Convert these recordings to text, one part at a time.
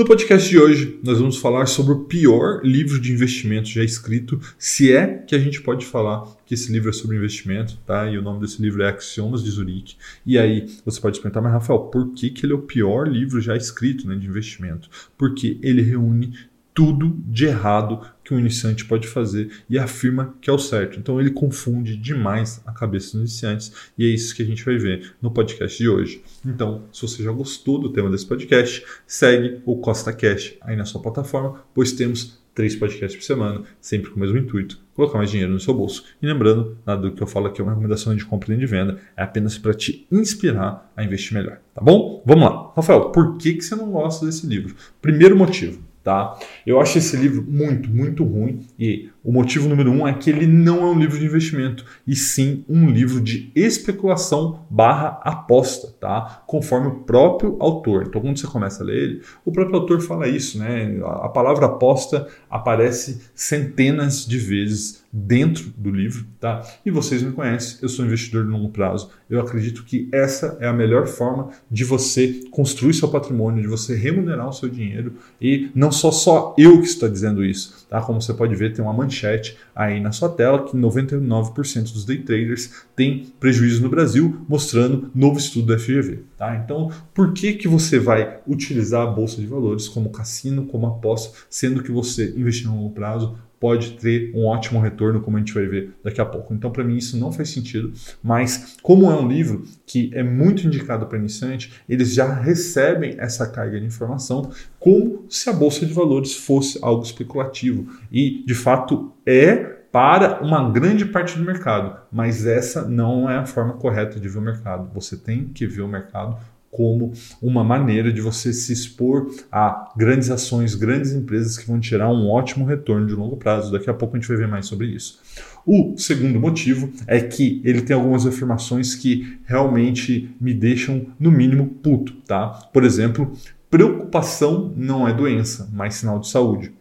No podcast de hoje, nós vamos falar sobre o pior livro de investimento já escrito, se é que a gente pode falar que esse livro é sobre investimento, tá? E o nome desse livro é Axiomas de Zurique. E aí você pode perguntar, mas Rafael, por que, que ele é o pior livro já escrito né, de investimento? Porque ele reúne tudo de errado que um iniciante pode fazer e afirma que é o certo. Então ele confunde demais a cabeça dos iniciantes e é isso que a gente vai ver no podcast de hoje. Então, se você já gostou do tema desse podcast, segue o Costa Cash aí na sua plataforma, pois temos três podcasts por semana, sempre com o mesmo intuito, colocar mais dinheiro no seu bolso. E lembrando, nada do que eu falo aqui é uma recomendação de compra e de venda, é apenas para te inspirar a investir melhor, tá bom? Vamos lá. Rafael, por que, que você não gosta desse livro? Primeiro motivo, Tá? Eu acho esse livro muito, muito ruim e o motivo número um é que ele não é um livro de investimento, e sim um livro de especulação barra aposta, tá? Conforme o próprio autor. Então, quando você começa a ler ele, o próprio autor fala isso, né? A palavra aposta aparece centenas de vezes dentro do livro, tá? E vocês me conhecem, eu sou investidor de longo prazo. Eu acredito que essa é a melhor forma de você construir seu patrimônio, de você remunerar o seu dinheiro. E não só só eu que estou dizendo isso, tá? Como você pode ver, tem uma manchete aí na sua tela que 99% dos day traders têm prejuízo no Brasil, mostrando novo estudo da FGV. Tá? Então, por que, que você vai utilizar a bolsa de valores como cassino, como aposta, sendo que você investir no longo prazo pode ter um ótimo retorno, como a gente vai ver daqui a pouco. Então, para mim, isso não faz sentido, mas como é um livro que é muito indicado para iniciante, eles já recebem essa carga de informação como se a bolsa de valores fosse algo especulativo. E, de fato, é para uma grande parte do mercado, mas essa não é a forma correta de ver o mercado. Você tem que ver o mercado como uma maneira de você se expor a grandes ações, grandes empresas que vão tirar um ótimo retorno de longo prazo. Daqui a pouco a gente vai ver mais sobre isso. O segundo motivo é que ele tem algumas afirmações que realmente me deixam, no mínimo, puto, tá? Por exemplo, preocupação não é doença, mas sinal de saúde.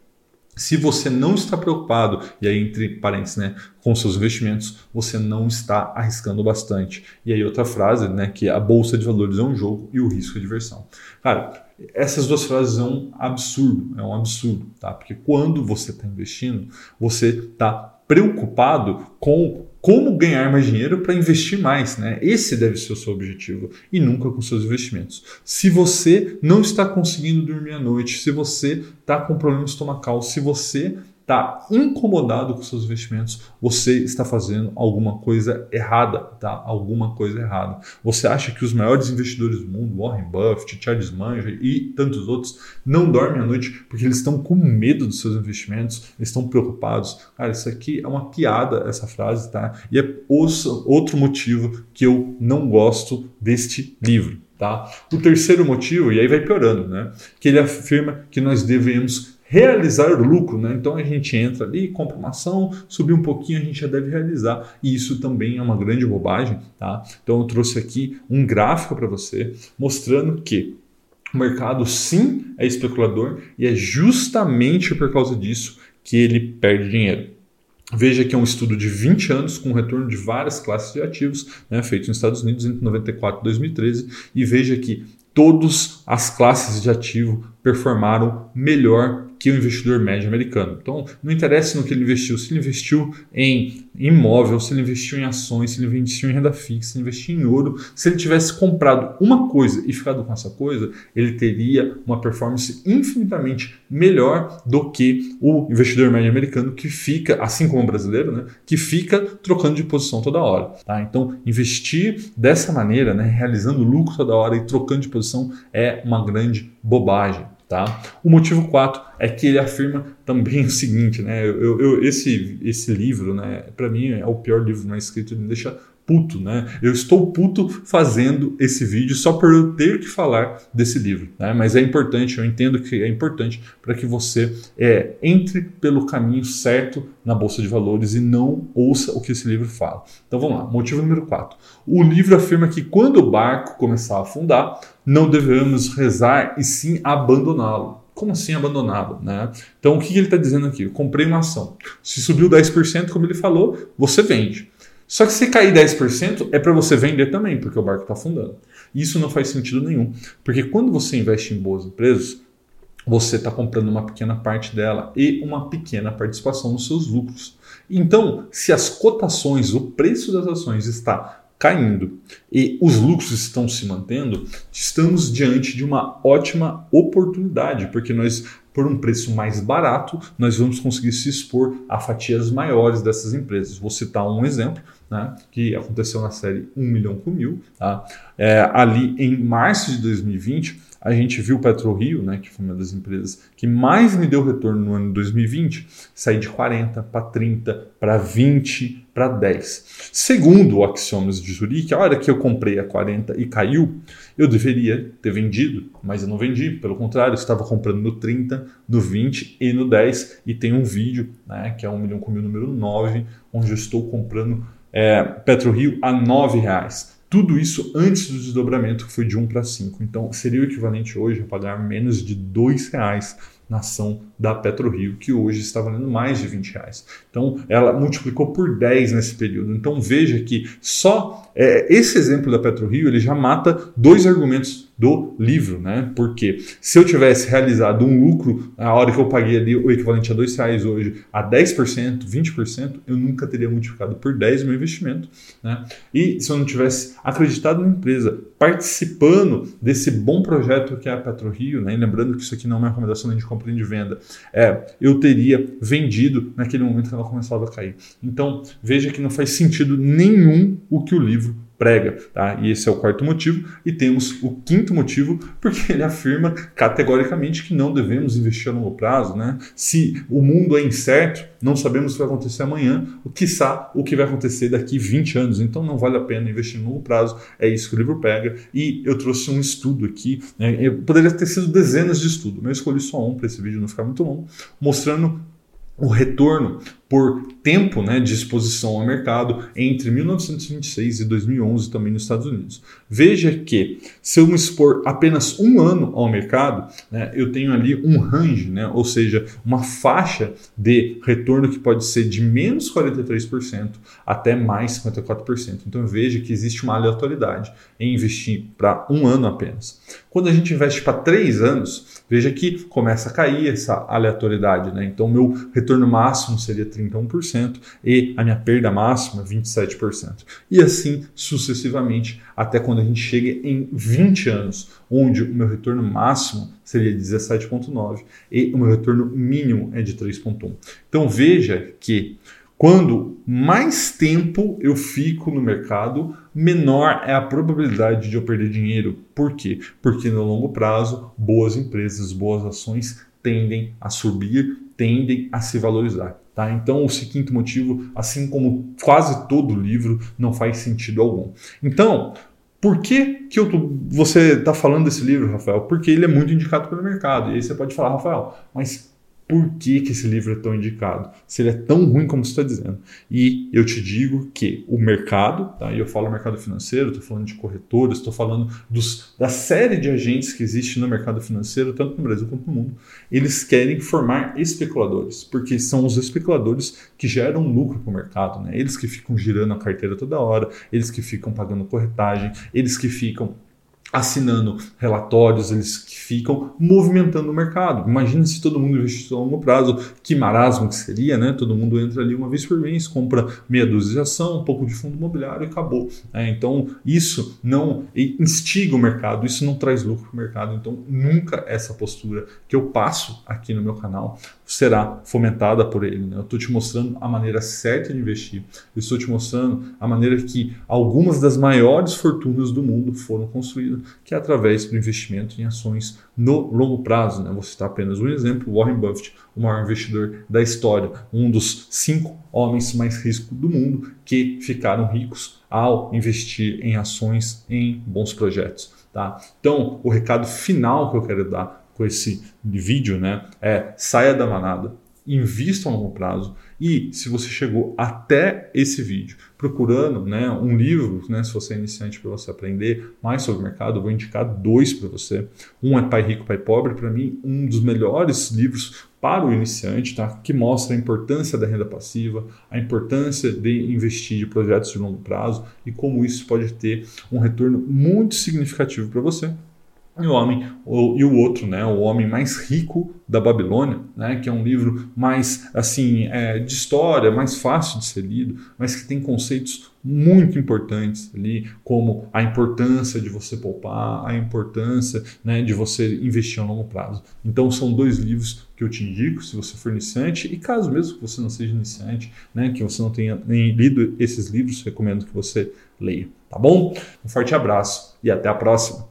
Se você não está preocupado, e aí entre parênteses, né, com seus investimentos, você não está arriscando bastante. E aí outra frase, né, que a bolsa de valores é um jogo e o risco é diversão. Cara, essas duas frases são um absurdo, é um absurdo, tá? Porque quando você está investindo, você está preocupado com como ganhar mais dinheiro para investir mais. Né? Esse deve ser o seu objetivo e nunca com seus investimentos. Se você não está conseguindo dormir à noite, se você está com problema estomacal, se você está incomodado com seus investimentos, você está fazendo alguma coisa errada, tá? Alguma coisa errada. Você acha que os maiores investidores do mundo, Warren Buffett, Charles Munger e tantos outros, não dormem à noite porque eles estão com medo dos seus investimentos, estão preocupados. Cara, isso aqui é uma piada, essa frase, tá? E é outro motivo que eu não gosto deste livro. Tá? O terceiro motivo, e aí vai piorando, né? que ele afirma que nós devemos realizar lucro, né? Então a gente entra ali, compra uma ação, subir um pouquinho, a gente já deve realizar. E isso também é uma grande bobagem, tá? Então eu trouxe aqui um gráfico para você mostrando que o mercado sim é especulador e é justamente por causa disso que ele perde dinheiro. Veja que é um estudo de 20 anos com retorno de várias classes de ativos, né, feito nos Estados Unidos entre 94 e 2013, e veja que todas as classes de ativo performaram melhor que o investidor médio americano. Então, não interessa no que ele investiu, se ele investiu em imóvel, se ele investiu em ações, se ele investiu em renda fixa, se ele investiu em ouro, se ele tivesse comprado uma coisa e ficado com essa coisa, ele teria uma performance infinitamente melhor do que o investidor médio americano que fica, assim como o brasileiro, né, que fica trocando de posição toda hora. Tá? Então, investir dessa maneira, né, realizando lucro toda hora e trocando de posição é uma grande bobagem. Tá? O motivo 4 é que ele afirma também o seguinte, né? Eu, eu, esse, esse livro, né, para mim, é o pior livro mais escrito, me deixa puto, né? Eu estou puto fazendo esse vídeo só por eu ter que falar desse livro, né? Mas é importante, eu entendo que é importante para que você é, entre pelo caminho certo na bolsa de valores e não ouça o que esse livro fala. Então vamos lá, motivo número 4. O livro afirma que quando o barco começar a afundar, não devemos rezar e sim abandoná-lo. Como assim abandoná-lo? Né? Então o que ele está dizendo aqui? Eu comprei uma ação. Se subiu 10%, como ele falou, você vende. Só que se cair 10% é para você vender também, porque o barco está afundando. Isso não faz sentido nenhum, porque quando você investe em boas empresas, você está comprando uma pequena parte dela e uma pequena participação nos seus lucros. Então, se as cotações, o preço das ações está caindo e os lucros estão se mantendo, estamos diante de uma ótima oportunidade, porque nós por um preço mais barato, nós vamos conseguir se expor a fatias maiores dessas empresas. Vou citar um exemplo né, que aconteceu na série 1 milhão com mil. Tá? É, ali em março de 2020, a gente viu o PetroRio, né, que foi uma das empresas que mais me deu retorno no ano de 2020, sair de 40 para 30 para 20 para 10. Segundo o Axiomas de Zurique, a hora que eu comprei a 40 e caiu, eu deveria ter vendido, mas eu não vendi. Pelo contrário, eu estava comprando no 30, no 20 e no 10. E tem um vídeo, né, que é 1 milhão com mil número 9, onde eu estou comprando é, PetroRio a 9 reais. Tudo isso antes do desdobramento, que foi de 1 para 5. Então, seria o equivalente hoje a pagar menos de R$ reais na ação da PetroRio, que hoje está valendo mais de 20 reais. Então, ela multiplicou por 10 nesse período. Então, veja que só é, esse exemplo da PetroRio ele já mata dois argumentos do livro, né? Porque se eu tivesse realizado um lucro na hora que eu paguei ali o equivalente a dois reais hoje a 10%, 20%, eu nunca teria multiplicado por 10 meu investimento, né? E se eu não tivesse acreditado na empresa, participando desse bom projeto que é a PetroRio, né? E lembrando que isso aqui não é uma recomendação de compra e de venda, é, eu teria vendido naquele momento que ela começava a cair. Então, veja que não faz sentido nenhum o que o livro prega. Tá? E esse é o quarto motivo. E temos o quinto motivo, porque ele afirma categoricamente que não devemos investir a longo prazo. Né? Se o mundo é incerto, não sabemos o que vai acontecer amanhã, o que quiçá o que vai acontecer daqui 20 anos. Então não vale a pena investir no longo prazo. É isso que o livro pega. E eu trouxe um estudo aqui. Né? Eu poderia ter sido dezenas de estudos, mas eu escolhi só um para esse vídeo não ficar muito longo, mostrando o retorno por tempo né, de exposição ao mercado entre 1926 e 2011 também nos Estados Unidos. Veja que se eu me expor apenas um ano ao mercado, né, eu tenho ali um range, né, ou seja, uma faixa de retorno que pode ser de menos 43% até mais 54%. Então veja que existe uma aleatoriedade em investir para um ano apenas. Quando a gente investe para três anos, veja que começa a cair essa aleatoriedade. Né? Então meu retorno máximo seria 31% e a minha perda máxima 27%. E assim sucessivamente até quando a gente chega em 20 anos, onde o meu retorno máximo seria 17,9 e o meu retorno mínimo é de 3,1. Então veja que quando mais tempo eu fico no mercado, menor é a probabilidade de eu perder dinheiro. Por quê? Porque no longo prazo, boas empresas, boas ações tendem a subir, tendem a se valorizar. Tá? Então, esse quinto motivo, assim como quase todo livro, não faz sentido algum. Então, por que, que tô, você está falando desse livro, Rafael? Porque ele é muito indicado pelo mercado. E aí você pode falar, Rafael, mas por que, que esse livro é tão indicado, se ele é tão ruim como você está dizendo. E eu te digo que o mercado, tá? e eu falo mercado financeiro, estou falando de corretores, estou falando dos, da série de agentes que existe no mercado financeiro, tanto no Brasil quanto no mundo, eles querem formar especuladores, porque são os especuladores que geram lucro para o mercado, né? eles que ficam girando a carteira toda hora, eles que ficam pagando corretagem, eles que ficam assinando relatórios, eles ficam movimentando o mercado. Imagina se todo mundo investisse a longo prazo, que marasmo que seria, né? Todo mundo entra ali uma vez por mês, compra meia dúzia de ação, um pouco de fundo imobiliário e acabou. É, então, isso não instiga o mercado, isso não traz lucro para o mercado. Então, nunca essa postura que eu passo aqui no meu canal será fomentada por ele. Né? Eu estou te mostrando a maneira certa de investir. Eu estou te mostrando a maneira que algumas das maiores fortunas do mundo foram construídas, que é através do investimento em ações no longo prazo. Né? Vou citar apenas um exemplo: Warren Buffett, o maior investidor da história, um dos cinco homens mais ricos do mundo que ficaram ricos ao investir em ações em bons projetos. Tá? Então, o recado final que eu quero dar com esse vídeo, né? É saia da manada, invista a longo prazo. E se você chegou até esse vídeo procurando né, um livro, né, se você é iniciante para você aprender mais sobre o mercado, eu vou indicar dois para você. Um é Pai Rico, Pai Pobre, para mim um dos melhores livros para o iniciante, tá? que mostra a importância da renda passiva, a importância de investir em projetos de longo prazo e como isso pode ter um retorno muito significativo para você. E o homem o, e o outro, né, o homem mais rico da Babilônia, né, que é um livro mais assim é, de história, mais fácil de ser lido, mas que tem conceitos muito importantes ali, como a importância de você poupar, a importância né, de você investir a longo prazo. Então são dois livros que eu te indico se você for iniciante e caso mesmo que você não seja iniciante, né, que você não tenha nem lido esses livros, recomendo que você leia. Tá bom? Um forte abraço e até a próxima.